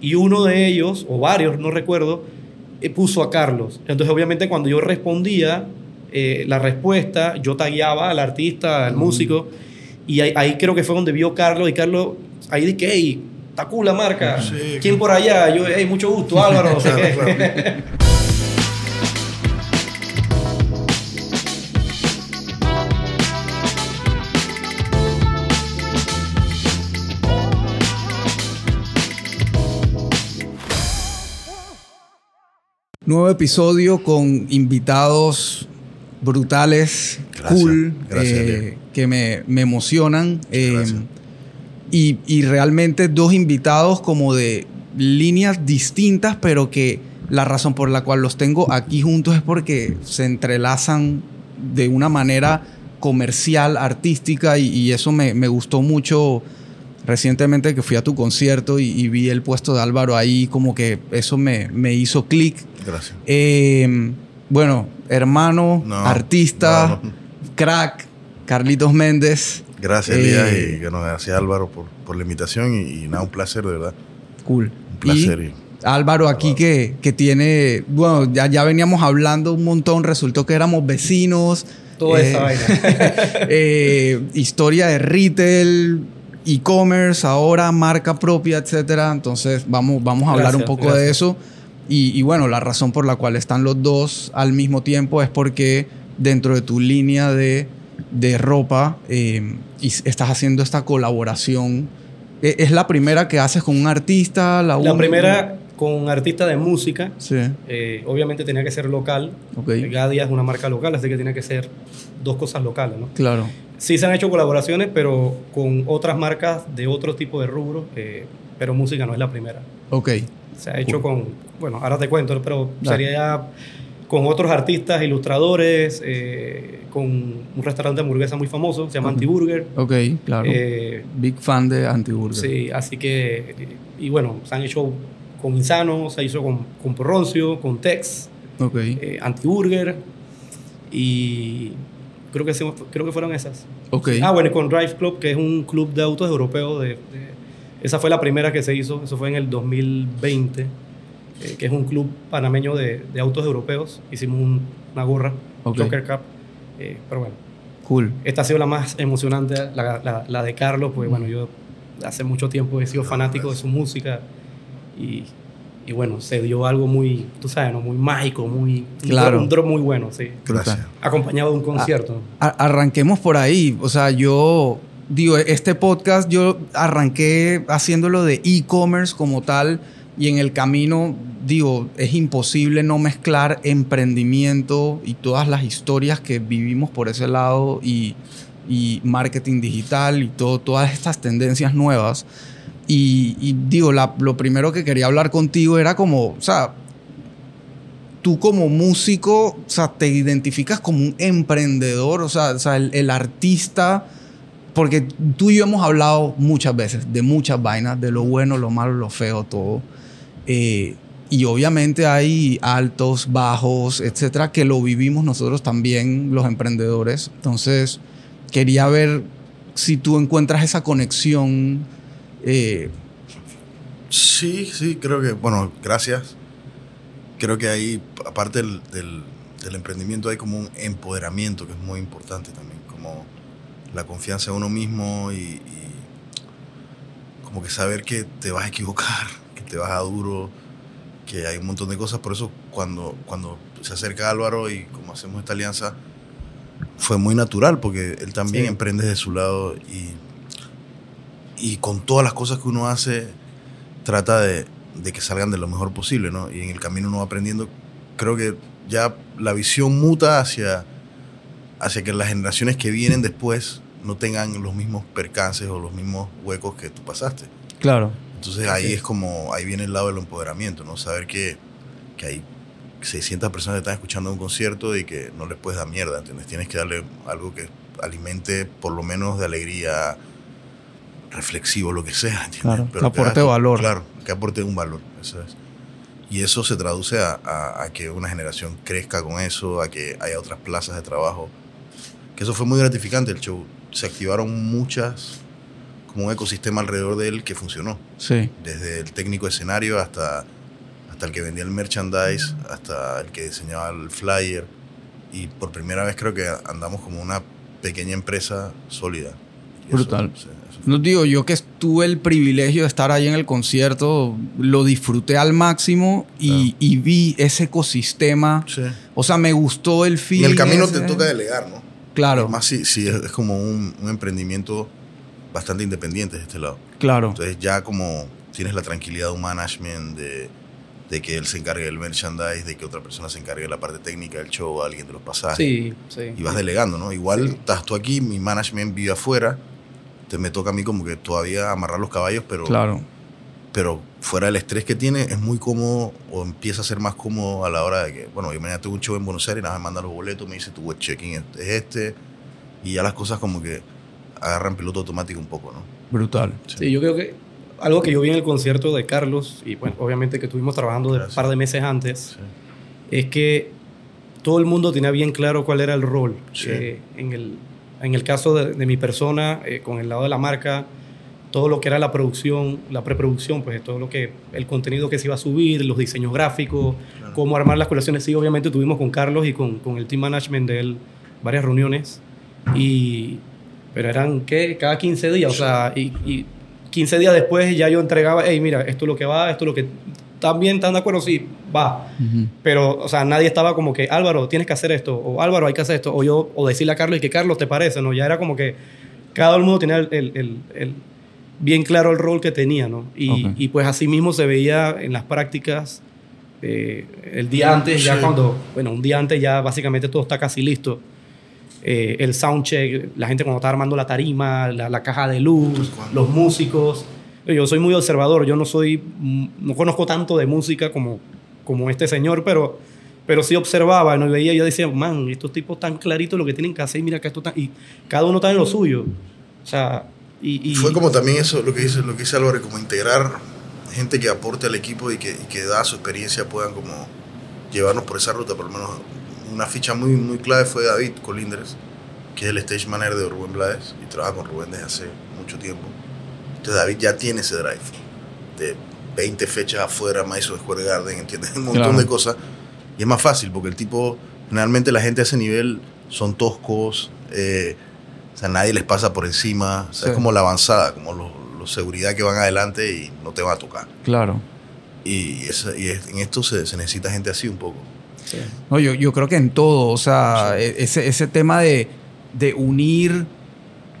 y uno de ellos, o varios, no recuerdo, eh, puso a Carlos. Entonces, obviamente, cuando yo respondía eh, la respuesta, yo tagueaba al artista, al músico, y ahí, creo que fue donde vio Carlos, y Carlos, ahí dije, hey, está cool la marca. ¿Quién por allá? Yo, hey, mucho gusto, Álvaro, no sé qué. Nuevo episodio con invitados brutales, cool, eh, que me, emocionan. Eh, y, realmente dos invitados como de líneas distintas, pero que la razón por la cual los tengo aquí juntos es porque se entrelazan de una manera comercial, artística, y, eso me, me gustó mucho recientemente que fui a tu concierto y, vi el puesto de Álvaro ahí, como que eso me, me hizo clic. Gracias. Eh, bueno, hermano, artista, crack, Carlitos Méndez. Gracias, Elías, eh, y gracias Álvaro por, por la invitación y, nada, un placer, de verdad. Cool. Un placer. Álvaro aquí que, que, tiene, bueno, ya, ya veníamos hablando un montón, resultó que éramos vecinos. Toda esa eh, vaina. historia de retail, e-commerce, ahora marca propia, etcétera. Entonces vamos, vamos a hablar un poco de eso. Y, bueno, la razón por la cual están los dos al mismo tiempo es porque dentro de tu línea de, de ropa eh, estás haciendo esta colaboración. ¿E, ¿Es la primera que haces con un artista? La, la primera con un artista de música. Sí. Eh, obviamente tenía que ser local. Okay. Gadia es una marca local, así que tiene que ser dos cosas locales, ¿no? Claro. Sí se han hecho colaboraciones, pero con otras marcas de otro tipo de rubro, eh, pero música no es la primera. Ok. Se ha hecho con, bueno, ahora te cuento, pero sería ya con otros artistas, ilustradores, eh, con un restaurante de hamburguesa muy famoso, se llama Antiburger. Ok, claro. Eh, Big fan de Antiburger. Sí, así que, y bueno, se han hecho con Insano, se hizo con, con Porroncio, con Tex, okay. Antiburger y Creo que, creo que fueron esas. Okay. Ah, bueno, con Drive Club, que es un club de autos europeo. De, esa fue la primera que se hizo, eso fue en el 2020, eh, que es un club panameño de, de autos europeos. Hicimos una gorra, Joker Cup. Eh, pero bueno. Cool. Esta ha sido la más emocionante, la, la, la de Carlos, pues bueno, yo hace mucho tiempo he sido fanático de su música y y bueno, se dio algo muy, tú sabes, ¿no? muy mágico, muy, claro. un drop muy bueno, sí. Gracias. Acompañado de un concierto. arranquemos por ahí. O sea, yo digo, este podcast yo arranqué haciéndolo de e-commerce como tal y en el camino, digo, es imposible no mezclar emprendimiento y todas las historias que vivimos por ese lado y, y marketing digital y todo, todas estas tendencias nuevas. Y, digo, lo primero que quería hablar contigo era como, o sea, tú como músico, o sea, te identificas como un emprendedor, o sea, o sea el, artista, porque tú y yo hemos hablado muchas veces de muchas vainas, de lo bueno, lo malo, lo feo, todo. Eh, y obviamente hay altos, bajos, etcétera, que lo vivimos nosotros también, los emprendedores. Entonces, quería ver si tú encuentras esa conexión eh, sí, sí, creo que, bueno, gracias. Creo que ahí, aparte del, del, emprendimiento, hay como un empoderamiento que es muy importante también, como la confianza en uno mismo y, como que saber que te vas a equivocar, que te vas a duro, que hay un montón de cosas. Por eso cuando, cuando se acerca Álvaro y como hacemos esta alianza, fue muy natural porque él también emprende de su lado y y con todas las cosas que uno hace, trata de, que salgan de lo mejor posible, ¿no? Y en el camino uno va aprendiendo. Creo que ya la visión muta hacia, hacia que las generaciones que vienen después no tengan los mismos percances o los mismos huecos que tú pasaste. Claro. Entonces ahí es como, ahí viene el lado del empoderamiento, ¿no? Saber que, que hay 600 personas que están escuchando un concierto y que no les puedes dar mierda, ¿entiendes? Tienes que darle algo que alimente por lo menos de alegría, reflexivo, lo que sea. Claro, que aporte valor. Claro, que aporte un valor. Eso es. Y eso se traduce a, que una generación crezca con eso, a que haya otras plazas de trabajo. Que eso fue muy gratificante el show. Se activaron muchas, como un ecosistema alrededor de él que funcionó. Sí. Desde el técnico de escenario hasta, hasta el que vendía el merchandise, hasta el que diseñaba el flyer. Y por primera vez creo que andamos como una pequeña empresa sólida. Y eso, Brutal. sí, eso No digo, yo que tuve el privilegio de estar ahí en el concierto, lo disfruté al máximo y, y vi ese ecosistema. Sí. O sea, me gustó el feeling. el camino ese. te toca delegar, ¿no? Claro, Más si, si es, es como un, un emprendimiento bastante independiente de este lado. claro. Entonces ya como tienes la tranquilidad de un management, de, de que él se encargue del merchandise, de que otra persona se encargue de la parte técnica del show, alguien de los pasajes. Sí, sí. Y vas delegando, ¿no? Igual Sí. estás tú aquí, mi management vive afuera, te me toca a mí como que todavía amarrar los caballos, pero, Claro. pero fuera del estrés que tiene, es muy cómodo o empieza a ser más cómodo a la hora de que, bueno, yo mañana tengo un show en Buenos Aires, nada más me mandan los boletos, me dice tu web checking es este, y ya las cosas como que agarran piloto automático un poco, ¿no? Brutal. Sí, yo creo que algo que yo vi en el concierto de Carlos, y bueno, obviamente que estuvimos trabajando de un par de meses antes, es que todo el mundo tenía bien claro cuál era el rol. Sí. Eh, en, el, en el caso de, de mi persona, eh, con el lado de la marca, todo lo que era la producción, la preproducción, pues todo lo que, el contenido que se iba a subir, los diseños gráficos, Claro. cómo armar las colecciones. Sí, obviamente tuvimos con Carlos y con, con el team management de él varias reuniones, y, pero eran, ¿qué? Cada 15 días, o sea, y, y 15 días después ya yo entregaba, hey, mira, esto es lo que va, esto es lo que... ¿Están bien? ¿Están de acuerdo? Sí, va. Ujú. Pero, o sea, nadie estaba como que, Álvaro, tienes que hacer esto, o Álvaro, hay que hacer esto, o yo, o decirle a Carlos y que Carlos te parece, ¿no? Ya era como que cada uno tenía el, el- el- el- bien claro el rol que tenía, ¿no? Y, Ok. y pues así mismo se veía en las prácticas eh, el día antes, ya cuando, bueno, un día antes ya básicamente todo está casi listo. Eh, el soundcheck, la gente cuando está armando la tarima, la, la caja de luz, los músicos. Yo soy muy observador, yo no soy, no conozco tanto de música como, como este señor, pero, pero sí observaba, y veía, yo decía, man, estos tipos tan claritos lo que tienen que hacer, mira que esto está, y cada uno está en lo suyo. O sea, y, y- Fue como también eso, lo que dice, lo que dice Álvaro, como integrar gente que aporte al equipo y que, y que da su experiencia puedan como llevarnos por esa ruta. Por lo menos una ficha muy, muy clave fue David Colindres, que es el stage manager de Rubén Blades y trabaja con Rubén desde hace mucho tiempo. Entonces David ya tiene ese drive de 20 fechas afuera, Madison Square Garden, ¿entiendes? Un montón Claro. de cosas. Y es más fácil porque el tipo, generalmente la gente a ese nivel son toscos, eh, o sea, nadie les pasa por encima, o sea, Sí. es como la avanzada, como los, los seguridad que van adelante y no te van a tocar. Claro. Y, esa- y es- en esto se, se necesita gente así un poco. Sí. No, yo, yo creo que en todo, o sea, e- ese, ese tema de, de unir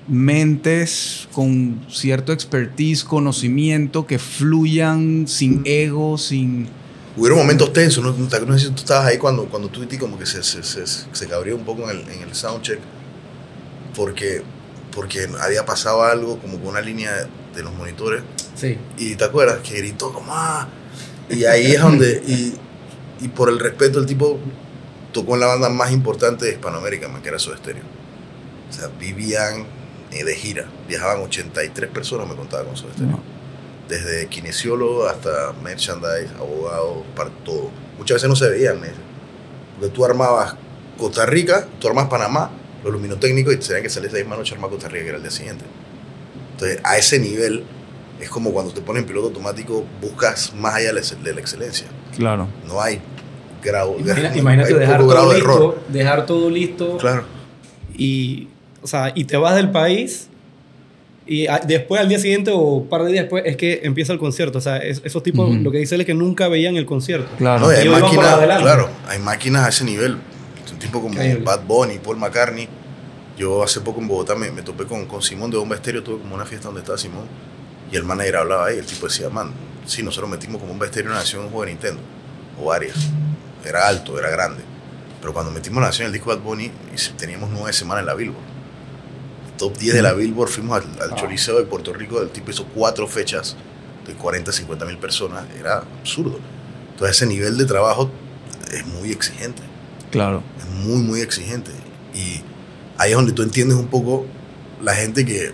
mentes con cierto expertise, conocimiento, que fluyan sin ego, sin... Hubieron momentos tensos, no, no, sé si tú estabas ahí cuando, cuando tú como que se, se, se, se cabrió un poco en el, en el soundcheck, porque, porque había pasado algo como con una línea de, de los monitores, Sí. y te acuerdas que gritó como ah, y ahí es donde, y, y por el respeto el tipo tocó en la banda más importante de Hispanoamérica, man, que era Soda Stereo. O sea, vivían eh, de gira, viajaban 83 personas, me contaba con Soda Stereo. No. Desde kinesiólogo hasta merchandise, abogado, para todo. Muchas veces no se veían, me. Porque tú armabas Costa Rica, tú armabas Panamá, los luminotécnicos, y te tenían que salir esa misma noche a armar Costa Rica, que era el día siguiente. Entonces, a ese nivel, es como cuando te pones en piloto automático, buscas más allá de la ex- de la excelencia. Claro. No hay grado, Imagina- imagínate dejar grado todo listo, error. dejar todo listo Claro. y, o sea, y te vas del país y a- después al día siguiente o un par de días después es que empieza el concierto. O sea, es- esos tipos, Ujú. lo que dice él es que nunca veían el concierto. Claro. No, y hay máquinas, claro, hay máquinas a ese nivel. Un tipo como Increíble. Bad Bunny, Paul McCartney. Yo hace poco en Bogotá me, me topé con, con Simón de Bomba Estéreo, tuve como una fiesta donde estaba Simón. Y el manager hablaba ahí, el tipo decía, man, sí, nosotros metimos como Bomba Estéreo una nación un juego de Nintendo, o varias. Era alto, era grande. Pero cuando metimos la nación el disco Bad Bunny, teníamos nueve semanas en la Billboard. Top 10 de la Billboard, fuimos al, al Ah. Choliseo de Puerto Rico, el tipo hizo cuatro fechas de 40, 50 mil personas, era absurdo. Entonces ese nivel de trabajo es muy exigente, Claro. es muy, muy exigente. Y ahí es donde tú entiendes un poco la gente que,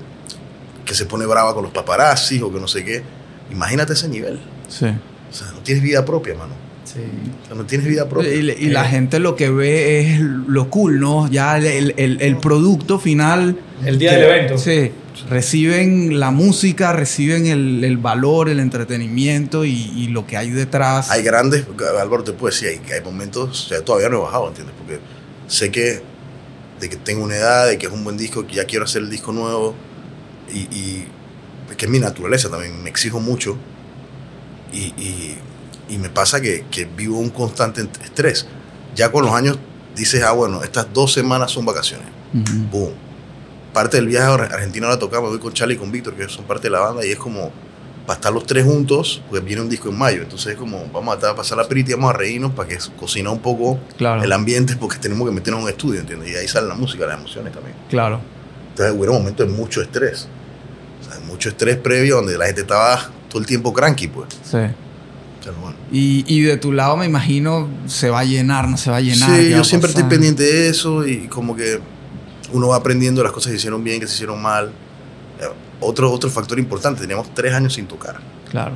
que se pone brava con los paparazzi o que no sé qué. Imagínate ese nivel. Sí. O sea, no tienes vida propia, mano. Sí. O sea, no tienes vida propia. Y, y la gente lo que ve es lo cool, ¿no? Ya el, el- el producto final. El día que- del evento. Sí. Reciben la música, reciben el, el valor, el entretenimiento y, y lo que hay detrás. Hay grandes, Álvaro te puede decir, hay, hay momentos, o sea, todavía no he bajado, ¿entiendes? Porque sé que, de que tengo una edad, de que es un buen disco, que ya quiero hacer el disco nuevo y, y que es mi naturaleza también, me exijo mucho y, y- y me pasa que, que vivo un constante estrés. Ya con los años dices, ah, bueno, estas dos semanas son vacaciones. Boom. Parte del viaje a Ar- Argentina ahora tocamos, voy con Charlie y con Víctor, que son parte de la banda, y es como para estar los tres juntos, pues viene un disco en mayo. Entonces es como, vamos a, estar- a pasar la perita y vamos a reírnos para que cocina un poco Claro. el ambiente, porque tenemos que meternos en un estudio, ¿entiendes? Y ahí sale la música, las emociones también. Claro. Entonces hubo momentos de mucho estrés. O sea, mucho estrés previo donde la gente estaba todo el tiempo cranky, pues. Sí. Bueno. Y, y de tu lado me imagino se va a llenar, no se va a llenar. Sí, ¿qué va yo siempre estoy pendiente de eso y como que uno va aprendiendo las cosas que se hicieron bien, que se hicieron mal. Eh, Otro, otro factor importante, teníamos tres años sin tocar. Claro.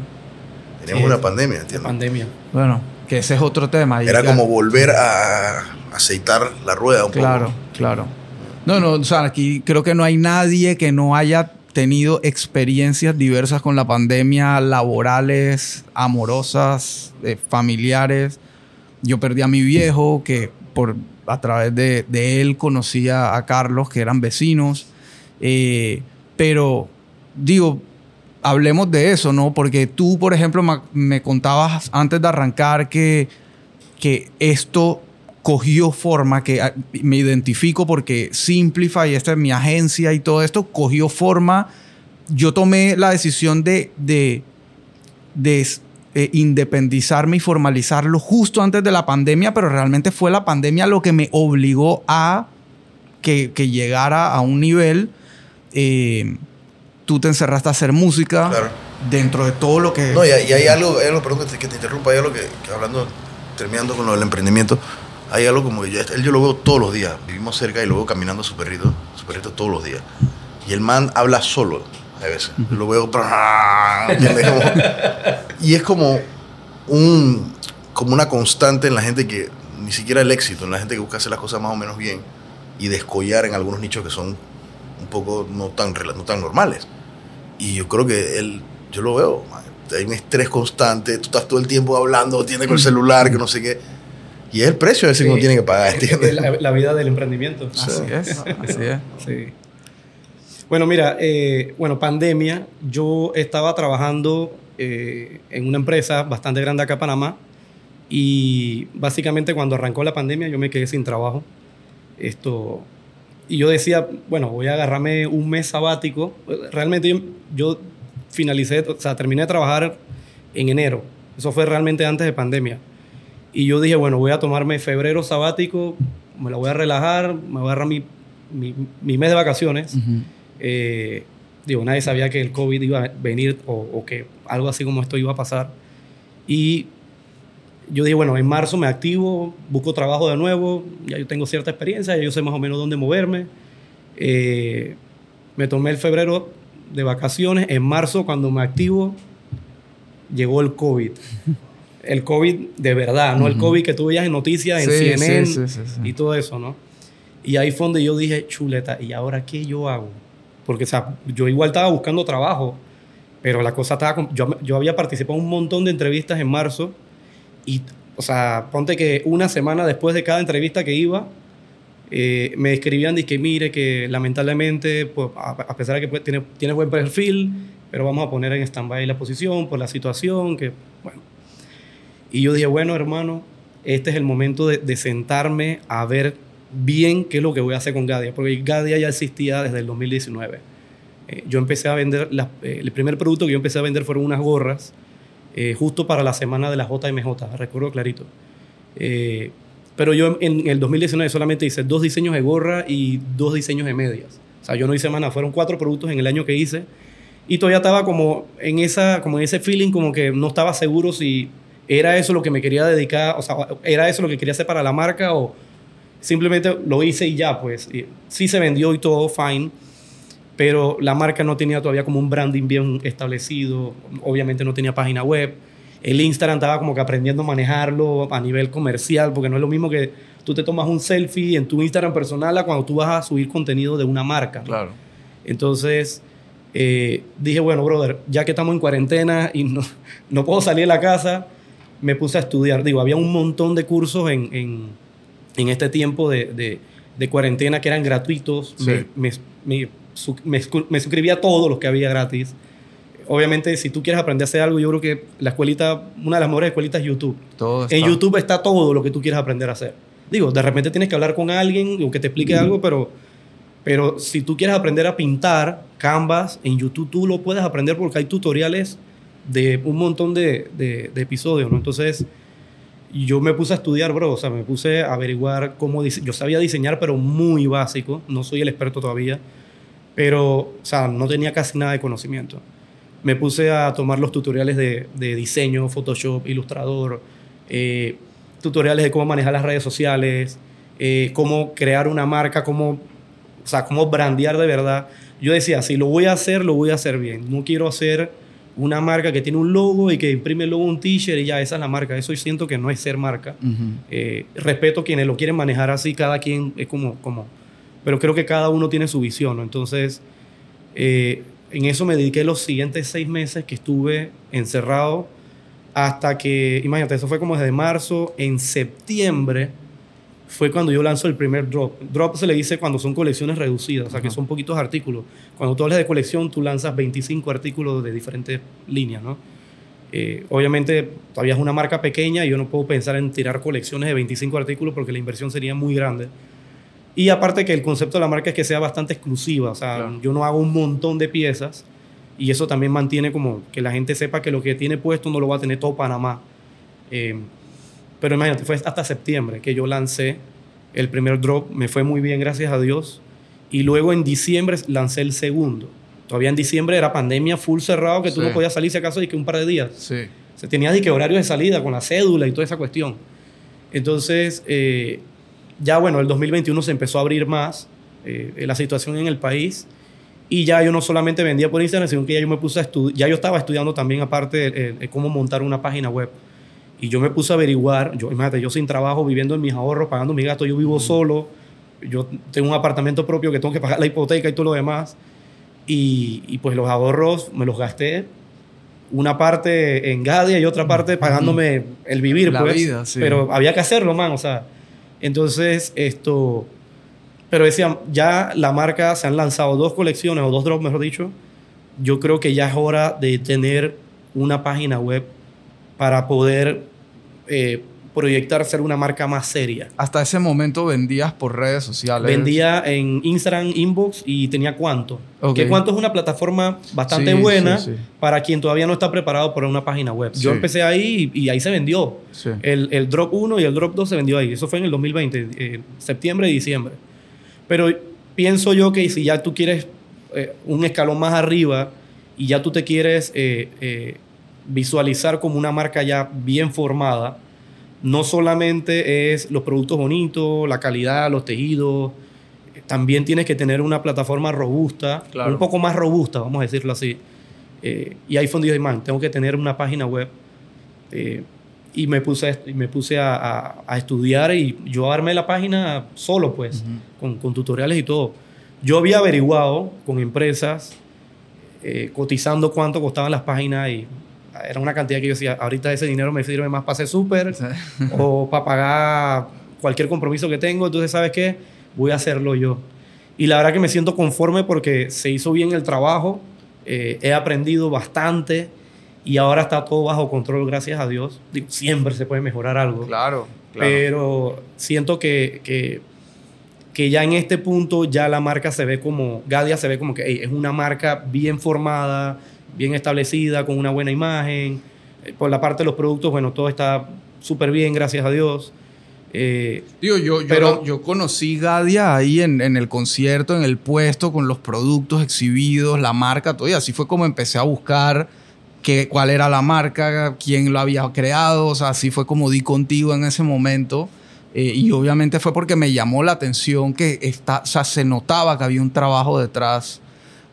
Teníamos Sí, una pandemia, ¿entiendes? pandemia. Bueno, que ese es otro tema. y Era ya- como volver a aceitar la rueda un Claro, poco. claro. No, no, o sea, aquí creo que no hay nadie que no haya tenido experiencias diversas con la pandemia, laborales, amorosas, eh, familiares. Yo perdí a mi viejo, que por a través de, él conocía a Carlos, que eran vecinos. Eh, pero digo, hablemos de eso, ¿no? Porque tú, por ejemplo, ma- me contabas antes de arrancar que, que esto cogió forma, que ah, me identifico porque Simplify, esta es mi agencia y todo esto, cogió forma. Yo tomé la decisión de, de, de, eh, independizarme y formalizarlo justo antes de la pandemia, pero realmente fue la pandemia lo que me obligó a que, que llegara a un nivel. eh, tú te encerraste a hacer música Claro. dentro de todo lo que... No, y, hay- y hay algo, hay algo, perdón que te, que te interrumpa, hay algo que, que hablando, terminando con lo del emprendimiento, hay algo como que yo, él yo lo veo todos los días, vivimos cerca y lo veo caminando a su perrito, su perrito todos los días. Y el man habla solo a veces. Lo veo... y es como un como una constante en la gente que ni siquiera el éxito, en la gente que busca hacer las cosas más o menos bien y descollar en algunos nichos que son un poco no tan, no tan normales. Y yo creo que él, yo lo veo, man, hay un estrés constante, tú estás todo el tiempo hablando, tienes con el celular, que no sé qué. Y es el precio ese que uno Sí. tiene que pagar, ¿entiendes? La, la vida del emprendimiento. Así es, así es. Sí. Bueno, mira, eh, bueno, pandemia. Yo estaba trabajando eh, en una empresa bastante grande acá en Panamá y básicamente cuando arrancó la pandemia yo me quedé sin trabajo. Esto, y yo decía, bueno, voy a agarrarme un mes sabático. Realmente yo, yo finalicé, o sea, terminé de trabajar en enero. Eso fue realmente antes de pandemia. Y yo dije, bueno, voy a tomarme febrero sabático, me la voy a relajar, me voy a agarrar mi, mi, mi mes de vacaciones. Ujú. Eh, digo, nadie sabía que el COVID iba a venir o, o que algo así como esto iba a pasar. Y yo dije, bueno, en marzo me activo, busco trabajo de nuevo, ya yo tengo cierta experiencia, ya yo sé más o menos dónde moverme. Eh, me tomé el febrero de vacaciones, en marzo cuando me activo, llegó el COVID. El COVID de verdad, no el. COVID que tú veías en noticias, en Sí, CNN sí, sí, y todo eso, ¿no? Y ahí fue donde yo dije, chuleta, ¿y ahora qué yo hago? Porque, o sea, yo igual estaba buscando trabajo, pero la cosa estaba... Yo, yo había participado en un montón de entrevistas en marzo y, o sea, ponte que una semana después de cada entrevista que iba, eh, me escribían de que mire que lamentablemente, pues, a, a pesar de que pues, tiene, tiene buen perfil, pero vamos a poner en stand-by la posición por la situación, que, bueno. Y yo dije, bueno, hermano, este es el momento de, de sentarme a ver bien qué es lo que voy a hacer con Gadia, porque Gadia ya existía desde el 2019. Eh, yo empecé a vender, las- eh, el primer producto que yo empecé a vender fueron unas gorras, eh, justo para la semana de la JMJ, recuerdo clarito. Eh, pero yo en, en el 2019 solamente hice dos diseños de gorra y dos diseños de medias. O sea, yo no hice más nada, fueron cuatro productos en el año que hice. Y todavía estaba como en, esa, como en ese feeling, como que no estaba seguro si era eso lo que me quería dedicar, o sea, era eso lo que quería hacer para la marca o simplemente lo hice y ya, pues. Y sí se vendió y todo, fine, pero la marca no tenía todavía como un branding bien establecido, obviamente no tenía página web. El Instagram estaba como que aprendiendo a manejarlo a nivel comercial, porque no es lo mismo que tú te tomas un selfie en tu Instagram personal a cuando tú vas a subir contenido de una marca. Claro. Entonces eh, dije, bueno, brother, ya que estamos en cuarentena y no, no puedo salir de la casa, me puse a estudiar. Digo, había un montón de cursos en, en, en este tiempo de, de, de, cuarentena que eran gratuitos. Sí. Me, me, me, me, suscribí a todos los que había gratis. Obviamente, si tú quieres aprender a hacer algo, yo creo que la escuelita, una de las mejores escuelitas es YouTube. Todo En YouTube está todo lo que tú quieres aprender a hacer. Digo, de repente tienes que hablar con alguien o que te explique algo, pero, pero si tú quieres aprender a pintar Canvas, en YouTube tú lo puedes aprender porque hay tutoriales de un montón de, de, de episodios, ¿no? Entonces, yo me puse a estudiar, bro, o sea, me puse a averiguar cómo... Yo sabía diseñar, pero muy básico, no soy el experto todavía, pero, o sea, no tenía casi nada de conocimiento. Me puse a tomar los tutoriales de, de diseño, Photoshop, Illustrator, eh, tutoriales de cómo manejar las redes sociales, eh, cómo crear una marca, cómo, o sea, cómo brandear de verdad. Yo decía, si lo voy a hacer, lo voy a hacer bien. No quiero hacer una marca que tiene un logo y que imprime el logo un t-shirt y ya, esa es la marca. Eso yo siento que no es ser marca. Ujú. Eh, respeto quienes lo quieren manejar así, cada quien es como, como, pero creo que cada uno tiene su visión, ¿no? Entonces, eh, en eso me dediqué los siguientes seis meses que estuve encerrado hasta que, imagínate, eso fue como desde marzo, en septiembre fue cuando yo lanzo el primer drop. Drop se le dice cuando son colecciones reducidas, o sea, que son poquitos artículos. Cuando tú hablas de colección, tú lanzas 25 artículos de diferentes líneas, ¿no? Eh, obviamente, todavía es una marca pequeña y yo no puedo pensar en tirar colecciones de 25 artículos porque la inversión sería muy grande. Y aparte que el concepto de la marca es que sea bastante exclusiva, o sea, Claro. yo no hago un montón de piezas y eso también mantiene como que la gente sepa que lo que tiene puesto no lo va a tener todo Panamá. Eh, pero imagínate, fue hasta septiembre que yo lancé el primer drop, me fue muy bien, gracias a Dios. Y luego en diciembre lancé el segundo. Todavía en diciembre era pandemia full cerrado, que tú Sí. no podías salir si acaso y que un par de días. Sí. Se tenía de que horario de salida con la cédula y toda esa cuestión. Entonces, eh, ya bueno, el 2021 se empezó a abrir más eh, la situación en el país y ya yo no solamente vendía por Instagram, sino que ya yo me puse a estudiar, ya yo estaba estudiando también aparte eh, eh, cómo montar una página web. Y yo me puse a averiguar, yo, imagínate, yo sin trabajo, viviendo en mis ahorros, pagando mi gasto, yo vivo solo, yo tengo un apartamento propio que tengo que pagar la hipoteca y todo lo demás. Y, y pues los ahorros me los gasté una parte en Gadia y otra parte pagándome el vivir, La pues. vida, sí. Pero había que hacerlo, man, o sea. Entonces, esto... Pero decían, ya la marca se han lanzado dos colecciones, o dos drops, mejor dicho. Yo creo que ya es hora de tener una página web para poder eh, proyectar ser una marca más seria. Hasta ese momento vendías por redes sociales. Vendía en Instagram Inbox y tenía Cuanto. Ok. Que Cuanto es una plataforma bastante Sí, buena sí, sí. para quien todavía no está preparado para una página web. Yo empecé ahí y, y ahí se vendió. El, el Drop 1 y el Drop 2 se vendió ahí. Eso fue en el 2020, eh, septiembre y diciembre. Pero pienso yo que si ya tú quieres eh, un escalón más arriba y ya tú te quieres eh, visualizar como una marca ya bien formada, no solamente es los productos bonitos, la calidad, los tejidos, también tienes que tener una plataforma robusta, Claro. un poco más robusta, vamos a decirlo así. Eh, y ahí fue donde dije, man, tengo que tener una página web. Eh, y me puse, me puse a, a- a estudiar y yo armé la página solo, pues, Ujú. con, con tutoriales y todo. Yo había averiguado con empresas, eh, cotizando cuánto costaban las páginas y era una cantidad que yo decía, ahorita ese dinero me sirve más para hacer súper o para pagar cualquier compromiso que tengo. Entonces, ¿sabes qué? Voy a hacerlo yo. Y la verdad que me siento conforme porque se hizo bien el trabajo, eh, he aprendido bastante y ahora está todo bajo control, gracias a Dios. Digo, siempre se puede mejorar algo. Claro, claro. Pero siento que, que, que ya en este punto ya la marca se ve como, Gadia se ve como que hey, es una marca bien formada, bien establecida, con una buena imagen. Eh, Por la parte de los productos, bueno, todo está súper bien, gracias a Dios. Eh, Digo, yo, yo, Pero- yo conocí Gadia ahí en, en el concierto, en el puesto, con los productos exhibidos, la marca, todo. Y así fue como empecé a buscar que, cuál era la marca, quién lo había creado. O sea, así fue como di contigo en ese momento. Eh, y obviamente fue porque me llamó la atención que está, o sea, se notaba que había un trabajo detrás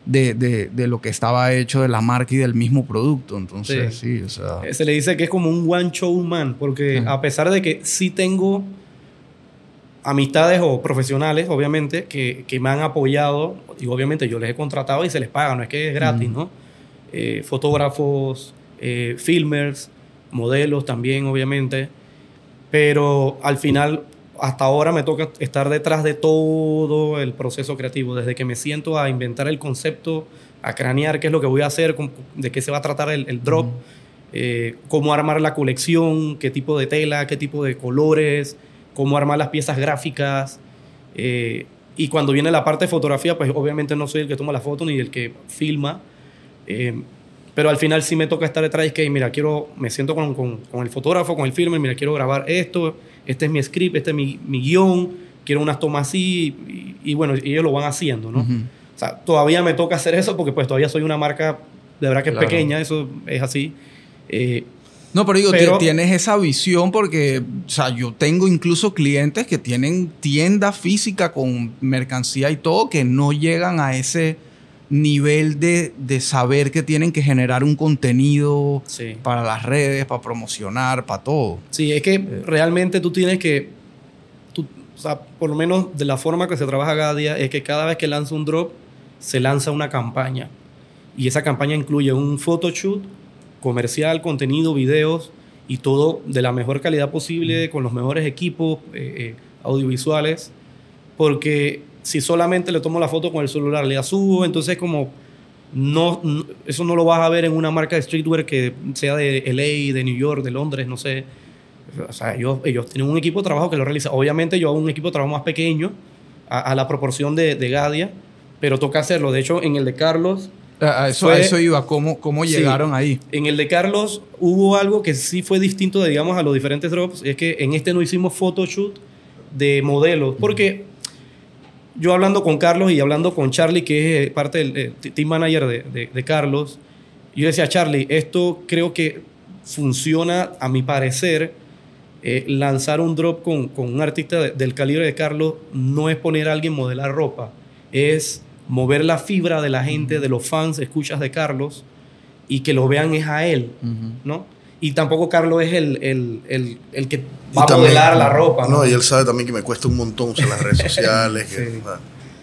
de, de- de lo que estaba hecho de la marca y del mismo producto. Entonces, sí, o sea. Se le dice que es como un one show man, porque a pesar de que sí tengo amistades o profesionales, obviamente, que, que me han apoyado, y obviamente yo les he contratado y se les paga, no es que es gratis. ¿no? Eh, fotógrafos, eh, filmers, modelos también, obviamente, pero al final, hasta ahora me toca estar detrás de todo el proceso creativo, desde que me siento a inventar el concepto, a cranear qué es lo que voy a hacer, de qué se va a tratar el, el drop, eh, cómo armar la colección, qué tipo de tela, qué tipo de colores, cómo armar las piezas gráficas. eh, y cuando viene la parte de fotografía, pues obviamente no soy el que toma la foto ni el que filma. eh, pero al final sí me toca estar detrás y que, mira, quiero, me siento con, con- con el fotógrafo, con el filmer, mira, quiero grabar esto, este es mi script, este es mi, mi guion, quiero unas tomas así, y, y bueno, ellos lo van haciendo, ¿no? Ujú. O sea, todavía me toca hacer eso porque pues todavía soy una marca de verdad que es Claro. pequeña, eso es así. Eh, No, pero digo, Pero- ti- tienes esa visión porque, o sea, yo tengo incluso clientes que tienen tienda física con mercancía y todo que no llegan a ese nivel de, de saber que tienen que generar un contenido sí. para las redes, para promocionar, para todo. Sí, es que realmente tú tienes que, tú, o sea, por lo menos de la forma que se trabaja cada día, es que cada vez que lanza un drop, se lanza una campaña. Y esa campaña incluye un photoshoot, comercial, contenido, videos y todo de la mejor calidad posible, con los mejores equipos eh, eh, audiovisuales. Porque si solamente le tomo la foto con el celular, le subo, entonces como no, no- eso no lo vas a ver en una marca de streetwear que sea de LA, de New York, de Londres, no sé. O sea, ellos, ellos tienen un equipo de trabajo que lo realiza. Obviamente yo hago un equipo de trabajo más pequeño, a, a la proporción de, de Gadia, pero toca hacerlo. De hecho, en el de Carlos, A eso, Fue- a eso iba, ¿cómo, cómo Sí. llegaron ahí? en el de Carlos hubo algo que sí fue distinto, de, digamos, a los diferentes drops. Es que en este no hicimos photoshoot de modelos, porque yo hablando con Carlos y hablando con Charlie, que es eh, parte del eh, team manager de, de- de Carlos, yo decía, Charlie, esto creo que funciona, a mi parecer, eh, lanzar un drop con, con un artista de- del calibre de Carlos no es poner a alguien modelar ropa, es mover la fibra de la gente, de los fans, escuchas de Carlos, y que lo vean es a él, ¿no? Y tampoco Carlos es el, el, el, el que Y va a también- modelar la ropa, ¿no? No, y él sabe también que me cuesta un montón usar las redes sociales. que, Sí. sea,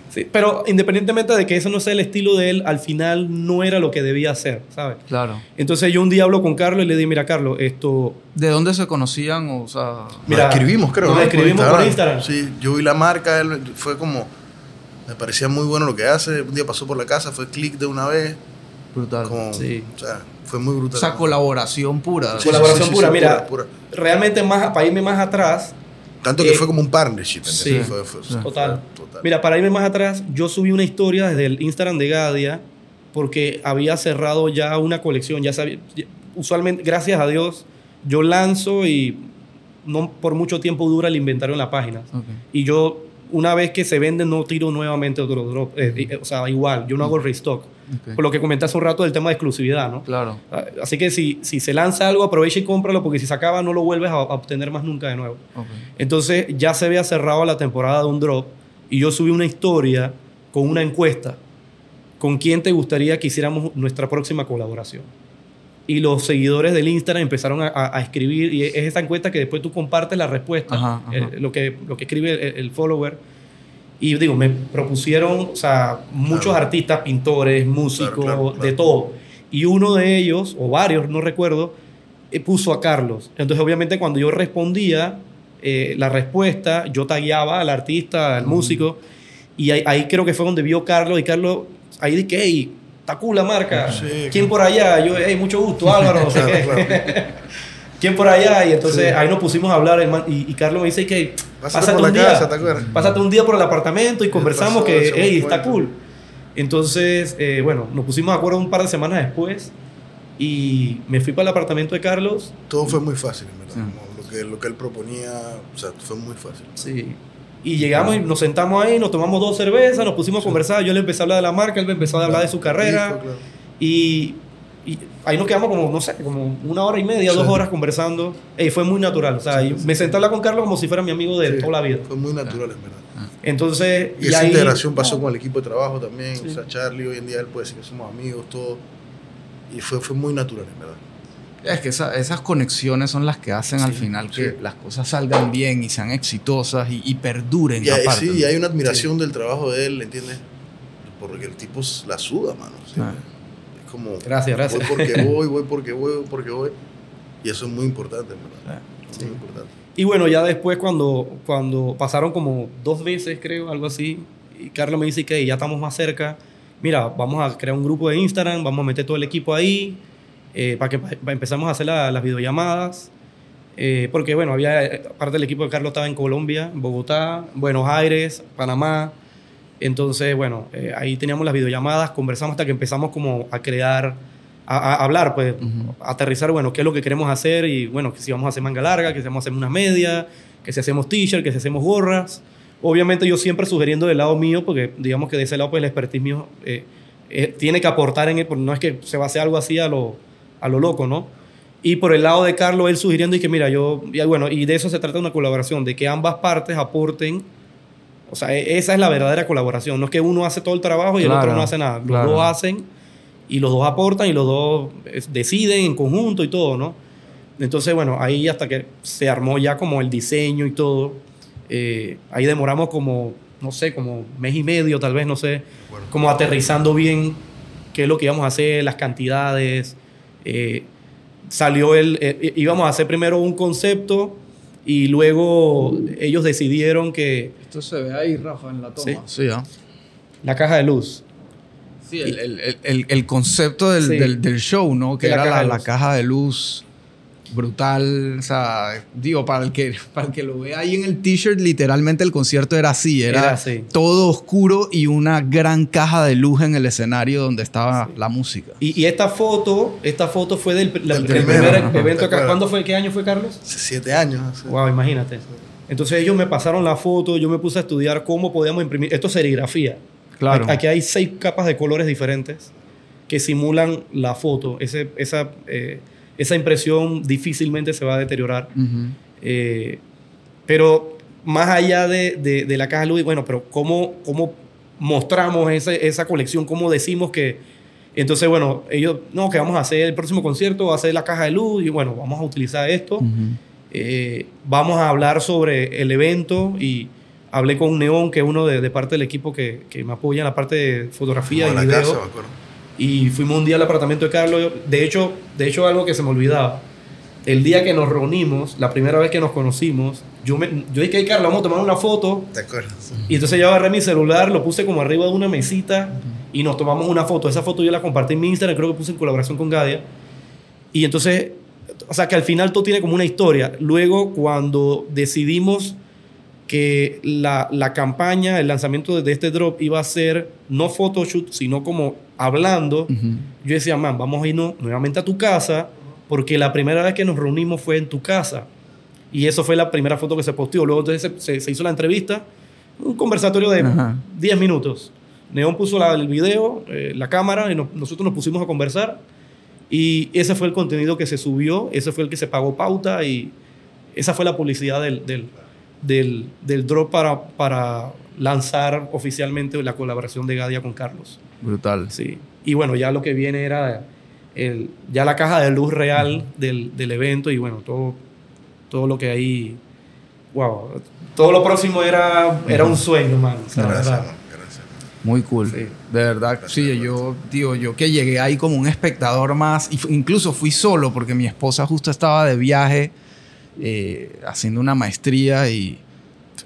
Sí, pero independientemente de que eso no sea el estilo de él, al final no era lo que debía hacer, ¿sabes? Claro. Entonces yo un día hablo con Carlos y le digo, mira Carlos, esto... ¿De dónde se conocían? O sea, Mira, nos escribimos, creo. nos ¿no? escribimos por Instagram. Sí, yo vi la marca, él fue como. Me parecía muy bueno lo que hace. Un día pasó por la casa, fue clic de una vez. brutal. Como, Sí. O sea, fue muy brutal. O sea, colaboración pura. Sí, Colaboración sí, sí, pura, sí, mira. pura, pura. Realmente más, para irme más atrás, Tanto que Eh, fue como un partnership. sí. Fue- fue- fue- Total. fue total. Mira, para irme más atrás, yo subí una historia desde el Instagram de Gadia porque había cerrado ya una colección. Ya sabía, usualmente, gracias a Dios, yo lanzo y no por mucho tiempo dura el inventario en la página. Y yo, una vez que se venden, no tiro nuevamente otro drop. Eh, eh, o sea, igual, yo no hago restock. Por lo que comenté hace un rato del tema de exclusividad, ¿no? Claro. Ah, Así que si, si se lanza algo, aprovecha y cómpralo porque si se acaba no lo vuelves a, a obtener más nunca de nuevo. Entonces ya se había cerrado la temporada de un drop y yo subí una historia con una encuesta. ¿Con quién te gustaría que hiciéramos nuestra próxima colaboración? Y los seguidores del Instagram empezaron a, a- a escribir y es esa encuesta que después tú compartes la respuesta, Ajá, ajá. eh, lo, que, lo que escribe el, el follower. Y digo, me propusieron, o sea, muchos Claro. artistas, pintores, músicos, Claro, claro, de todo. Y uno de ellos, o varios, no recuerdo, eh, puso a Carlos. Entonces, obviamente, cuando yo respondía eh, la respuesta, yo tagueaba al artista, al músico, y ahí, ahí creo que fue donde vio Carlos, y Carlos, ahí dije, hey, está cool la marca. Sí, ¿Quién por allá? Yo, hey, mucho gusto, Álvaro, no sé Claro, qué. ¿Quién por allá? Y entonces Sí. ahí nos pusimos a hablar, el man- y, y Carlos me dice que Pásate pásate por la un día, casa, ¿te acuerdas? pásate un día por el apartamento y conversamos pasó, que, hey, está cool. Entonces, eh, bueno, nos pusimos de acuerdo un par de semanas después y me fui para el apartamento de Carlos. Todo fue muy fácil, en verdad. Sí. Lo, que, lo que él proponía, o sea, fue muy fácil. Sí. Y llegamos y nos sentamos ahí, nos tomamos dos cervezas, nos pusimos a conversar. Yo le empecé a hablar de la marca, él me empezó a hablar de su carrera. Claro. Y, y ahí nos quedamos como, no sé, como una hora y media, Sí. dos horas conversando. Y fue muy natural. O sea, y me senté a hablar con Carlos como si fuera mi amigo de Sí, toda la vida. Fue muy natural, en verdad. Entonces, Y esa integración pasó con el equipo de trabajo también. O sea, Charlie, hoy en día él puede decir que somos amigos, todo. Y fue, fue muy natural, en verdad. Es que esa- esas conexiones son las que hacen al final que sí. las cosas salgan bien y sean exitosas y, y perduren. Y hay, aparte, sí, ¿no? y hay una admiración del trabajo de él, ¿entiendes? Porque el tipo la suda, mano. Ah. Como. Gracias, gracias. Voy porque voy, voy porque voy, voy porque voy. Y eso es muy importante, verdad. Sí. Muy importante. Y bueno, ya después cuando, cuando pasaron como dos meses, creo, algo así, y Carlos me dice que ya estamos más cerca, mira, vamos a crear un grupo de Instagram, vamos a meter todo el equipo ahí, eh, para que pa- empezamos a hacer la- las videollamadas. Eh, porque bueno, había, eh, parte del equipo de Carlos estaba en Colombia, en Bogotá, Buenos Aires, Panamá. Entonces, bueno, eh, ahí teníamos las videollamadas, conversamos hasta que empezamos como a crear, a, a hablar, pues, Ujú. a aterrizar, bueno, qué es lo que queremos hacer y, bueno, que si vamos a hacer manga larga, que si vamos a hacer una media, que si hacemos t-shirt, que si hacemos gorras. Obviamente yo siempre sugiriendo del lado mío, porque digamos que de ese lado, pues, el expertise mío eh, eh, tiene que aportar en él, porque no es que se va a hacer algo así a lo, a lo loco, ¿no? Y por el lado de Carlos, él sugiriendo y que, mira, yo, y bueno, y de eso se trata una colaboración, de que ambas partes aporten o sea, e- esa es la verdadera colaboración. No es que uno hace todo el trabajo y el otro no hace nada. Los claro. dos hacen y los dos aportan y los dos deciden en conjunto y todo, ¿no? Entonces, bueno, ahí hasta que se armó ya como el diseño y todo, eh, ahí demoramos como, no sé, como mes y medio tal vez, no sé, Bueno. como aterrizando bien qué es lo que íbamos a hacer, las cantidades. eh, salió el, eh, íbamos a hacer primero un concepto y luego ellos decidieron que Esto se ve ahí, Rafa, en la toma. Sí. Sí, ¿ah? la caja de luz. Sí, el, el- el- el- el concepto del, Sí. del- del show, ¿no? Que la era caja la, la caja de luz brutal. O sea, digo, para el que, para el que lo vea ahí en el t-shirt, literalmente el concierto era así. Era, Era así. todo oscuro y una gran caja de luz en el escenario donde estaba la música. Y, y esta foto, esta foto fue del, la- primer ajá. evento. ¿Cuándo fue? ¿Qué año fue, Carlos? Siete años. hace- Wow, imagínate. Entonces ellos me pasaron la foto, yo me puse a estudiar cómo podíamos imprimir. Esto es serigrafía. Claro. Aquí hay seis capas de colores diferentes que simulan la foto. Ese- esa, eh, esa impresión difícilmente se va a deteriorar. Eh, pero más allá de, de- de la caja de luz, bueno, pero ¿cómo, cómo mostramos esa, esa colección? ¿Cómo decimos que... Entonces, bueno, ellos, no, que vamos a hacer el próximo concierto, va a ser la caja de luz y bueno, vamos a utilizar esto. Eh, vamos a hablar sobre el evento y hablé con Neón, que es uno de, de parte del equipo que, que me apoya en la parte de fotografía Como y la video. casa, me acuerdo. Y fuimos un día al apartamento de Carlos. De hecho, de hecho algo que se me olvidaba. El día que nos reunimos, la primera vez que nos conocimos, yo, me, yo dije, "Hey, Carlos, vamos a tomar una foto. ¿Te acuerdas? Y entonces yo agarré mi celular, lo puse como arriba de una mesita y nos tomamos una foto. Esa foto yo la compartí en mi Instagram, creo que puse en colaboración con Gadia. Y entonces, o sea, que al final todo tiene como una historia. Luego, cuando decidimos que la, la campaña, el lanzamiento de este drop iba a ser no photoshoot, sino como hablando, Ujú. yo decía, man, vamos a irnos nuevamente a tu casa, porque la primera vez que nos reunimos fue en tu casa. Y eso fue la primera foto que se posteó. Luego entonces se, se- se hizo la entrevista, un conversatorio de Ajá. 10 minutos. Neón puso la- el video, eh, la cámara, y nos- nosotros nos pusimos a conversar. Y ese fue el contenido que se subió, ese fue el que se pagó pauta y esa fue la publicidad del, del, del, del drop para, para lanzar oficialmente la colaboración de Gadia con Carlos. Brutal. Sí. Y bueno, ya lo que viene era el, ya la caja de luz real del, del evento y bueno, todo, todo lo que ahí. Wow. Todo lo próximo era, era un sueño, man. o sea, la Gracias, verdad. man, gracias. Muy cool. Sí. De verdad, sí, yo, digo, yo que llegué ahí como un espectador más, incluso fui solo porque mi esposa justo estaba de viaje eh, haciendo una maestría y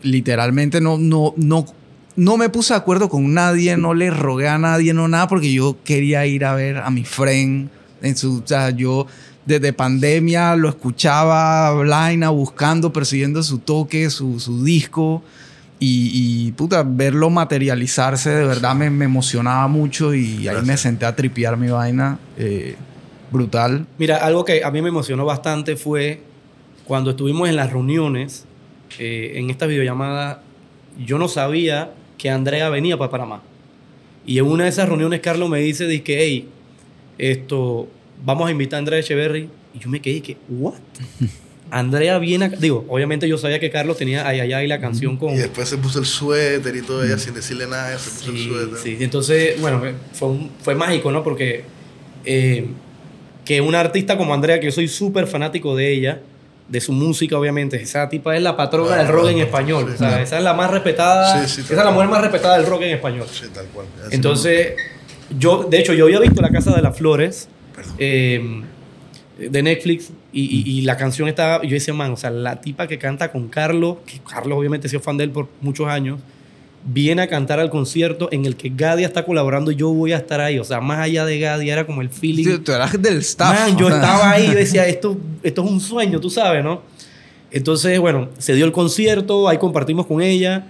literalmente no, no, no, no me puse de acuerdo con nadie, no le rogué a nadie, no nada, porque yo quería ir a ver a mi friend en su, o sea, yo desde pandemia lo escuchaba, Blaina, buscando, persiguiendo su toque, su, su disco. Y, y, puta, verlo materializarse de verdad me, me emocionaba mucho y ahí Gracias. me senté a tripear mi vaina. eh, brutal. Mira, algo que a mí me emocionó bastante fue cuando estuvimos en las reuniones, eh, en esta videollamada, yo no sabía que Andrea venía para Panamá. Y en una de esas reuniones, Carlos me dice, dice que, hey, esto, vamos a invitar a Andrea Echeverry. Y yo me quedé, que, ¿what? Andrea viene, a- digo, obviamente yo sabía que Carlos tenía ahí allá y la canción con... Y después se puso el suéter y todo, ella sin decirle nada, se puso el Sí, suéter. sí. Entonces, bueno, fue, un- fue mágico, ¿no? Porque eh, que una artista como Andrea, que yo soy súper fanático de ella, de su música, obviamente, esa tipa es la patrona del rock en español. sí, o sea, claro. esa es la más respetada, Sí, sí, esa es la mujer más respetada del rock en español. Sí, tal cual. Así Entonces, yo, de hecho, yo había visto La Casa de las Flores eh, de Netflix y, y- y la canción estaba, yo decía, man, o sea, la tipa que canta con Carlos, que Carlos obviamente ha sido fan de él por muchos años, viene a cantar al concierto en el que Gadia está colaborando y yo voy a estar ahí. O sea, más allá de Gadia era como el feeling. Sí, tú eras del staff. Man, yo estaba ahí, yo decía, esto, esto es un sueño, tú sabes, ¿no? Entonces, bueno, se dio el concierto, ahí compartimos con ella.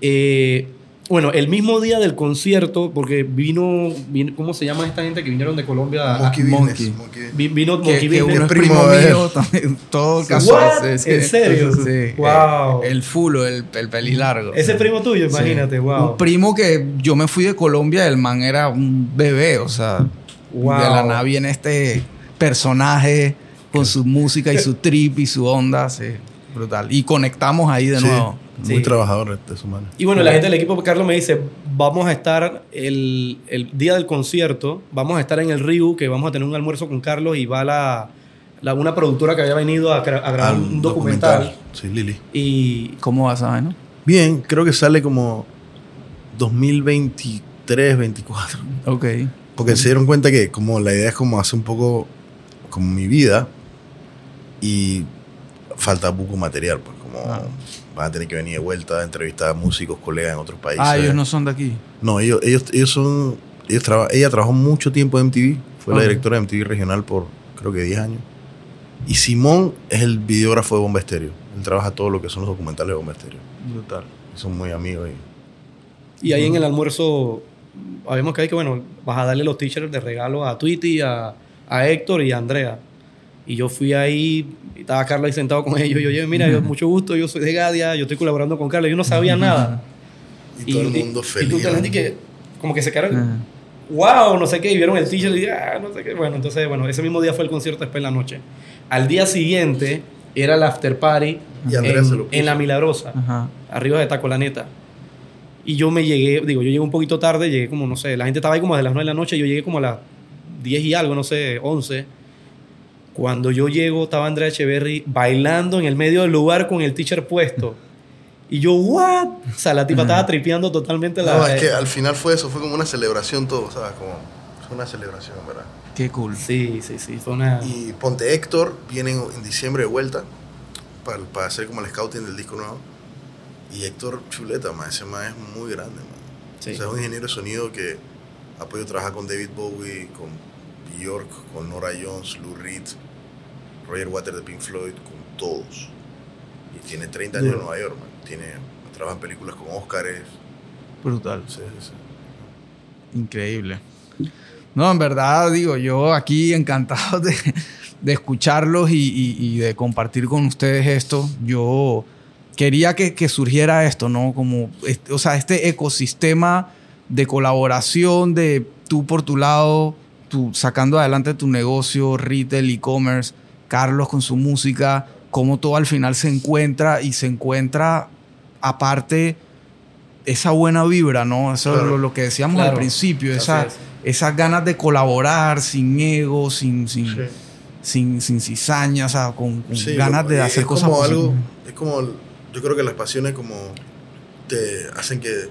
Eh, bueno, el mismo día del concierto, porque vino, vino- ¿cómo se llama esta gente que vinieron de Colombia? a- Monkey Monkey. Vi- vino Que, Monkey que Business. uno es primo mío también. Todo casual. ¿En serio? Sí. Wow. El fulo, el, el pelilargo. Ese primo tuyo, Sí. imagínate, wow. Un primo que yo me fui de Colombia, el man era un bebé, o sea, Wow. de la nada viene este personaje con su música y su trip y su onda, sí, brutal. Y conectamos ahí de Sí, nuevo. Muy trabajador este su mano. Y bueno, la gente del equipo, Carlos me dice, vamos a estar el, el día del concierto, vamos a estar en el Río, que vamos a tener un almuerzo con Carlos y va la, la- una productora que había venido a, gra- a grabar Al un documental. Sí, Lili. Y ¿Cómo vas a ver, no? Bien, creo que sale como 2023, 24. Ok. Porque se dieron cuenta que como la idea es como hacer un poco como mi vida y falta poco material, pues como Ah. Van a tener que venir de vuelta a entrevistar a músicos, colegas en otros países. Ah, ellos no son de aquí. No, ellos, ellos, ellos son. Ellos traba- ella trabajó mucho tiempo en MTV. Fue la directora de MTV regional por creo que 10 años. Y Simón es el videógrafo de Bomba Estéreo. Él trabaja todo lo que son los documentales de Bomba Estéreo. Brutal. Son muy amigos. Y, Y ahí en el almuerzo habíamos que que, bueno, vas a darle los t-shirts de regalo a Tweety, a, a Héctor y a Andrea. Y yo fui ahí, y estaba Carlos ahí sentado con ellos. Yo, yo mira, yo, mucho gusto, yo soy de Gadia, yo estoy colaborando con Carlos. Yo no sabía nada. y todo el mundo y, feliz. Y tú te ¿no? que, como que se quedaron, wow, no sé qué, y vieron el t-shirt y ah, no sé qué. Bueno, entonces, bueno, ese mismo día fue el concierto después en la noche. Al día siguiente era el after party Y Andrea se lo en, puso. en La Milagrosa Ajá. arriba de Taco La Neta. Y yo me llegué, digo, yo llegué un poquito tarde, llegué como, no sé, la gente estaba ahí como de las 9 de la noche, yo llegué como a las 10 y algo, no sé, 11. Cuando yo llego, estaba Andrea Echeverry bailando en el medio del lugar con el teacher puesto. Y yo, ¿what? O sea, la tipa estaba tripeando totalmente la. No, es que al final fue eso, fue como una celebración todo, ¿sabes? Como, fue una celebración, ¿verdad? Qué cool. Sí, sí, sí, fue una. Y Ponte Héctor viene en, en diciembre de vuelta para, para hacer como el scouting del disco nuevo. Y Héctor Chuleta, man, ese man es muy grande, man. Sí. O sea, es un ingeniero de sonido que ha podido trabajar con David Bowie, con Bjork, con Nora Jones, Lou Reed, Roger Waters de Pink Floyd, con todos. Y tiene 30 años en. Nueva York, man. Tiene, trabaja en películas con Oscars. Brutal. Sí, sí, sí. Increíble. No, en verdad, digo, yo aquí encantado de, de escucharlos y, y- y de compartir con ustedes esto. Yo quería que, que surgiera esto, ¿no? Como, este- o sea, este ecosistema de colaboración de tú por tu lado, tú sacando adelante tu negocio, retail, e-commerce, Carlos con su música, cómo todo al final se encuentra y se encuentra aparte esa buena vibra, ¿no? Eso es lo, lo que decíamos al principio, Así esa, es. esas ganas de colaborar sin ego, sin, sin, sin, sin cizaña, o sea, con, con Sí, ganas lo- de es hacer cosas como algo, es como, yo creo que las pasiones como te hacen que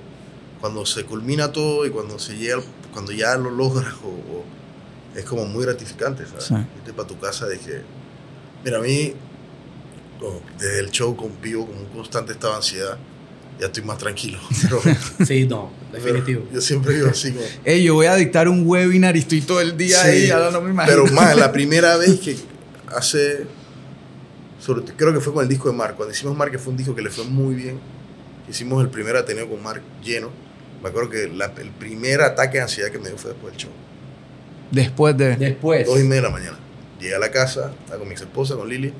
cuando se culmina todo y cuando se llega, cuando ya lo logras, o, o- es como muy gratificante, ¿sabes? Sí. Irte para tu casa de que, mira, a mí, desde el show con vivo con un constante estado de ansiedad, ya estoy más tranquilo. Pero, Sí, no, definitivo. yo siempre digo así como... Ey, yo voy a dictar un webinar y estoy todo el día Sí, ahí, ahora no me imagino. Pero más, la primera vez que hace. sobre- creo que fue con el disco de Mark. Cuando hicimos Mark, que fue un disco que le fue muy bien. Hicimos el primer Ateneo con Mark lleno. Me acuerdo que la- el primer ataque de ansiedad que me dio fue después del show. Después de... Después. Dos y media de la mañana. Llegué a la casa, estaba con mi ex esposa, con Lili.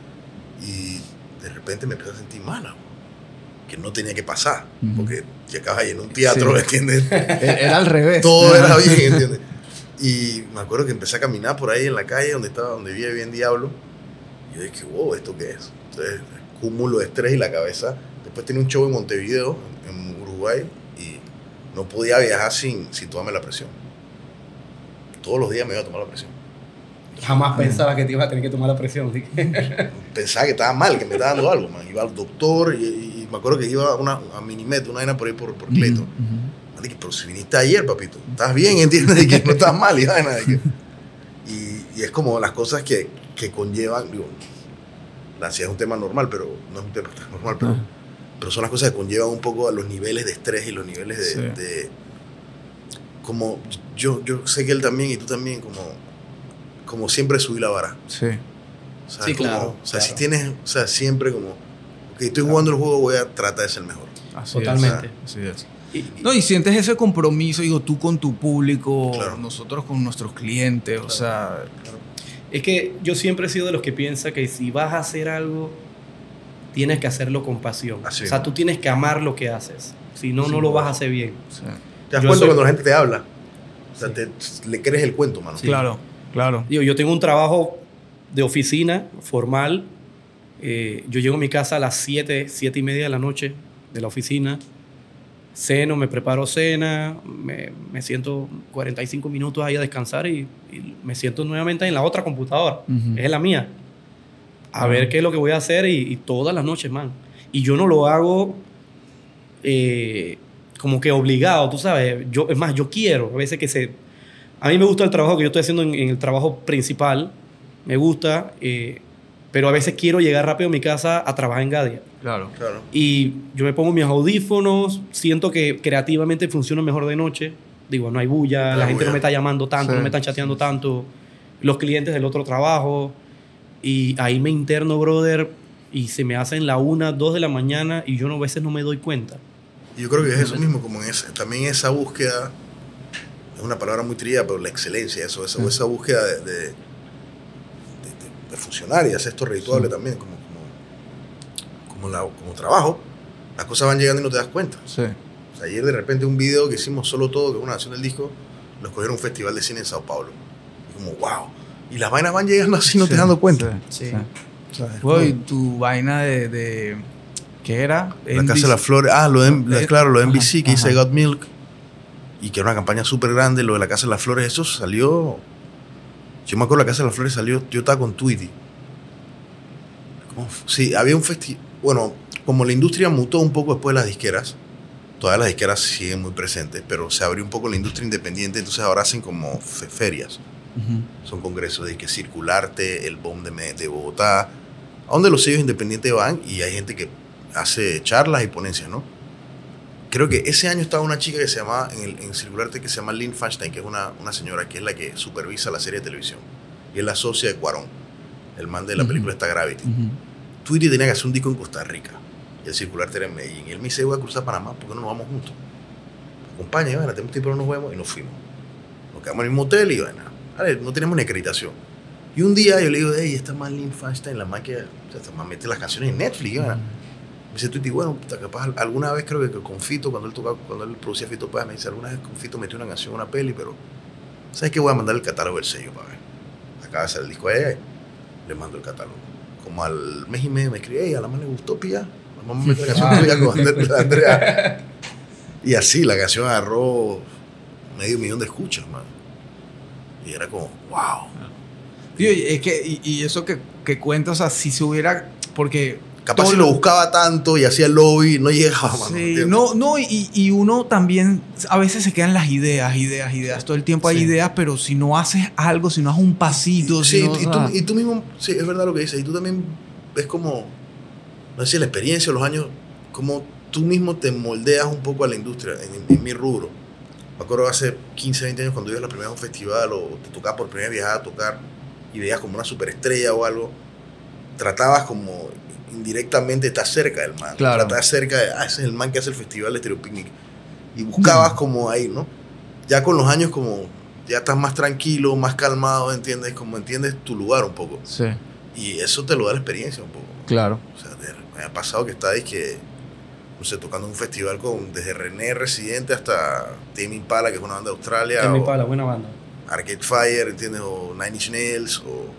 Y de repente me empecé a sentir mala. Que no tenía que pasar. Porque ya acabas en un teatro, Sí. ¿entiendes? Era al revés. Todo era bien, ¿entiendes? Y me acuerdo que empecé a caminar por ahí en la calle donde estaba, donde vivía bien Diablo. Y Yo dije, wow, ¿esto qué es? Entonces, cúmulo de estrés y la cabeza. Después tenía un show en Montevideo, en Uruguay, y no podía viajar sin, sin tomarme la presión. Todos los días me iba a tomar la presión. Jamás pensaba que te ibas a tener que tomar la presión. ¿sí? Pensaba que estaba mal, que me estaba dando algo, man. Iba al doctor y, y me acuerdo que iba a, una, a Minimet, una vaina por ahí por, por Clayton. Man, dije, pero si viniste ayer, papito, estás bien, ¿entiendes? Y que no estás mal y vaina. Y, y es como las cosas que, que conllevan, digo, la ansiedad es un tema normal, pero no es un tema tan normal, pero, Ah. pero son las cosas que conllevan un poco a los niveles de estrés y los niveles de... Sí. de- como yo, yo sé que él también y tú también, como, como siempre subí la vara. Sí. O sea, Sí, como- claro, O sea, si tienes, o sea, siempre como, ok, estoy jugando el juego, voy a tratar de ser mejor. Así Totalmente. es, así es. Y- No, y sientes ese compromiso, digo, tú con tu público, Claro. nosotros con nuestros clientes, o sea, Es que yo siempre he sido de los que piensa que si vas a hacer algo, tienes que hacerlo con pasión. Así o sea, tú tienes que amar lo que haces. Si no, Sí, no lo vas a hacer bien. o sea, Te das Yo cuenta soy- cuando la gente te habla. O sea, te, le crees el cuento, mano. claro, claro. Digo, yo tengo un trabajo de oficina formal. Eh, yo llego a mi casa a las 7, 7 y media de la noche de la oficina. Ceno, me preparo cena, me, me siento 45 minutos ahí a descansar y, y me siento nuevamente en la otra computadora. Ujú. Es la mía. A ver qué es lo que voy a hacer y, y todas las noches, man. Y yo no lo hago eh, como que obligado, tú sabes. Yo, es más, yo quiero a veces que se... A mí me gusta el trabajo que yo estoy haciendo en, en el trabajo principal. Me gusta, eh, pero a veces quiero llegar rápido a mi casa a trabajar en Gadia. Claro. Claro. Y yo me pongo mis audífonos, siento que creativamente funciona mejor de noche. Digo, no hay bulla, la gente no me está llamando tanto, Sí, no me están chateando tanto. Los clientes del otro trabajo. Y ahí me interno, brother, y se me hacen la una, dos de la mañana y yo no, a veces no me doy cuenta. Y yo creo que es eso mismo, como en ese, también esa búsqueda, es una palabra muy trillada, pero la excelencia, eso, esa, esa búsqueda de, de, de, de- de fusionar y hacer esto redituable también, como, como, como, la- como trabajo, las cosas van llegando y no te das cuenta. Sí. O sea, ayer de repente un video que hicimos solo todo, que es una canción del disco, lo escogieron a un festival de cine en Sao Paulo. Y como, wow. Y las vainas van llegando así, no te Sí, das cuenta. sí, Sí. sí. O sea, y tu vaina de, de- ¿qué era? La Casa de las Flores. Ah, lo de, Eh, claro, lo de ajá, NBC que dice I ajá. Got Milk. Y que era una campaña súper grande. Lo de la Casa de las Flores, eso salió. Yo me acuerdo la Casa de las Flores salió. Yo estaba con Tweety. Sí, había un festival. Bueno, como la industria mutó un poco después de las disqueras. Todas las disqueras siguen muy presentes, pero se abrió un poco la industria independiente, entonces ahora hacen como fe- ferias. Ujú. Son congresos de que Circularte, el BOM de, de Bogotá, a donde los sellos independientes van y hay gente que hace charlas y ponencias, ¿no? Creo que ese año estaba una chica que se llama, en, el, en Circularte, que se llama Lynn Feinstein, que es una, una señora que es la que supervisa la serie de televisión. Y es la socia de Cuarón, el man de la Ujú. película está Gravity. Ujú. Tweety tenía que hacer un disco en Costa Rica. Y el Circularte era en Medellín. Y él me dice, voy a cruzar Panamá, ¿por qué no nos vamos juntos? Acompaña, bueno, tenemos tiempo, no nos vemos. Y nos fuimos. Nos quedamos en el mismo hotel y bueno, no tenemos ni acreditación. Y un día yo le digo, hey, esta man Lynn Feinstein, la man que, o sea, esta man mete las canciones en Netflix. y bueno. Me dice Tweety, bueno, capaz alguna vez creo que con Fito, cuando él tocaba, cuando él producía Fito Paz, me dice, alguna vez con Fito metió una canción, una peli, pero ¿sabes qué? Voy a mandar el catálogo del sello para ver. Acaba de salir el disco a ella, le mando el catálogo. Como al mes y medio me escribe, hey, a la man le gustó Pía, la man mete la canción con Andrea-. Y así la canción agarró medio millón de escuchas, man. Y era como, wow. Tío, es que, y eso que, que cuentas, o sea, si se hubiera, porque... Capaz todo si lo buscaba tanto y hacía el lobby, no llegaba, mano. Sí, no, no, y, y uno también, a veces se quedan las ideas, ideas, ideas, todo el tiempo hay Sí. ideas, pero si no haces algo, si no haces un pasito, Sí, si no, y, tú, y tú mismo, sí, es verdad lo que dices, y tú también ves como, no sé si la experiencia, los años, como tú mismo te moldeas un poco a la industria, en, en mi rubro. Me acuerdo hace 15, 20 años cuando ibas la primera a un festival o te tocaba por primera vez viajar a tocar y veías como una superestrella o algo, tratabas como indirectamente estar cerca del man. Claro. Tratabas cerca de, ah, ese es el man que hace el festival de Stereo Picnic. Y buscabas como ahí, ¿no? Ya con los años como ya estás más tranquilo, más calmado, ¿entiendes? Como entiendes tu lugar un poco. Sí, Y eso te lo da la experiencia un poco. claro. O sea, de- me ha pasado que estáis que, no sé, tocando un festival con desde René Residente hasta Tame Impala, que es una banda de Australia, Que me o paga la buena banda. Arcade Fire, ¿entiendes? O Nine Inch Nails, o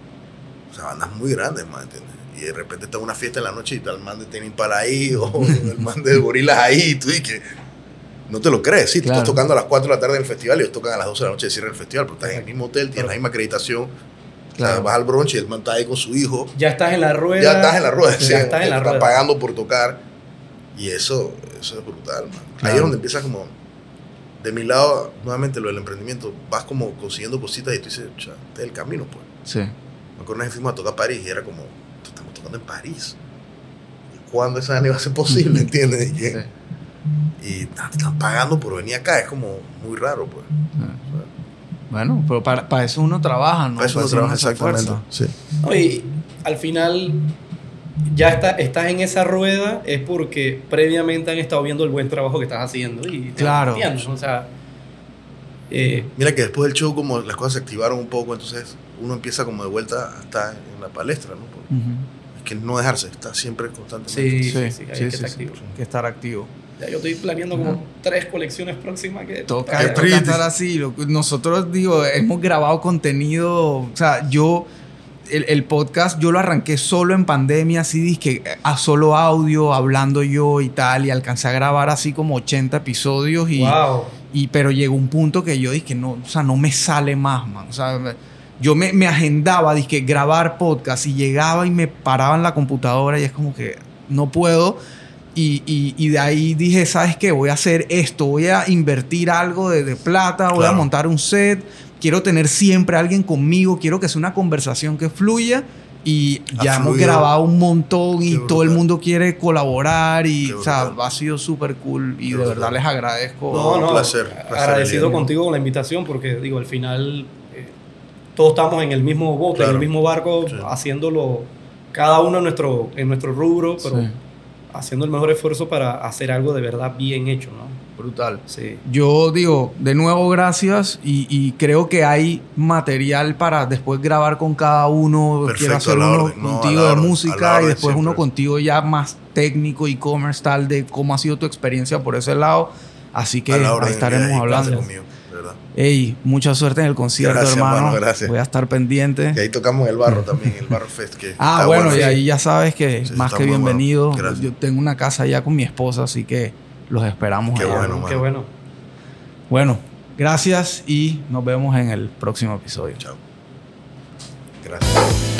O sea, bandas muy grandes, man, ¿entiendes? Y de repente está una fiesta en la noche y está el man de Tenin para ahí o el man de Gorilas ahí y tú dices no te lo crees, sí, tú Claro. estás tocando a las 4 de la tarde en el festival y ellos tocan a las 12 de la noche de cierre del festival, pero estás en el mismo hotel, tienes la misma acreditación, o sea, Claro. vas al brunch y el man está ahí con su hijo, Ya estás en la rueda. ya estás en la rueda, Ya sí, estás en la estás rueda. pagando por tocar y eso, eso es brutal, man. Ahí es donde empieza como, de mi lado, nuevamente lo del emprendimiento, vas como consiguiendo cositas y tú dices, "Cha, este es el camino, pues. Sí. Me acuerdo una vez fuimos a tocar a París y era como, estamos tocando en París. ¿Y cuándo esa vaina iba a ser posible, entiendes? Y, Sí. y te están pagando por venir acá, es como muy raro, pues. Bueno, pero para, para eso uno trabaja, ¿no? Para eso uno trabaja exactamente. Sí. No, y al final ya está, estás en esa rueda es porque previamente han estado viendo el buen trabajo que estás haciendo y Claro. O sea, eh, Mira que después del show como las cosas se activaron un poco, entonces uno empieza como de vuelta a estar en la palestra, ¿no? Porque Ujú. Es que no dejarse, está siempre constantemente. sí, sí, Sí, sí, hay sí, que sí, estar sí. activo. Que estar activo. Ya yo estoy planeando como tres colecciones próximas que Toca, estar así. Nosotros, digo, hemos grabado contenido. O sea, yo. El, el podcast yo lo arranqué solo en pandemia, así dije, a solo audio, hablando yo y tal, y alcancé a grabar así como 80 episodios y, Wow. y pero llegó un punto que yo dije, no, o sea, no me sale más, man. O sea, yo me, me agendaba, dije, grabar podcast y llegaba y me paraba en la computadora y es como que no puedo. Y, y- y de ahí dije, ¿sabes qué? Voy a hacer esto, voy a invertir algo de, de plata, voy a montar un set, quiero tener siempre a alguien conmigo, quiero que sea una conversación que fluya. Y Ha ya hemos grabado un montón y todo el mundo quiere colaborar y o sea, ha sido súper cool y Qué de verdad les agradezco. No, un no, placer, placer, agradecido contigo con la invitación porque digo, al final todos estamos en el mismo bote, en el mismo barco, Sí. haciéndolo cada uno en nuestro, en nuestro rubro, pero Sí. haciendo el mejor esfuerzo para hacer algo de verdad bien hecho, ¿no? Brutal. Sí. Yo digo, de nuevo, gracias. Y, y creo que hay material para después grabar con cada uno. Perfecto, Quiero hacer uno orden, contigo de orden, música y después uno contigo ya más técnico, e-commerce, tal, de cómo ha sido tu experiencia por ese lado. Así que ahí estaremos hablando. conmigo. Ey, mucha suerte en el concierto, Gracias, hermano. mano, gracias. Voy a estar pendiente. Y ahí tocamos el barro también, el barro fest. Que Ah, bueno, y sí. ahí ya sabes que Sí, más que bueno. bienvenido. Yo tengo una casa allá con mi esposa, así que los esperamos Qué allá. bueno, Qué bueno. Bueno, gracias y nos vemos en el próximo episodio. Chao. Gracias.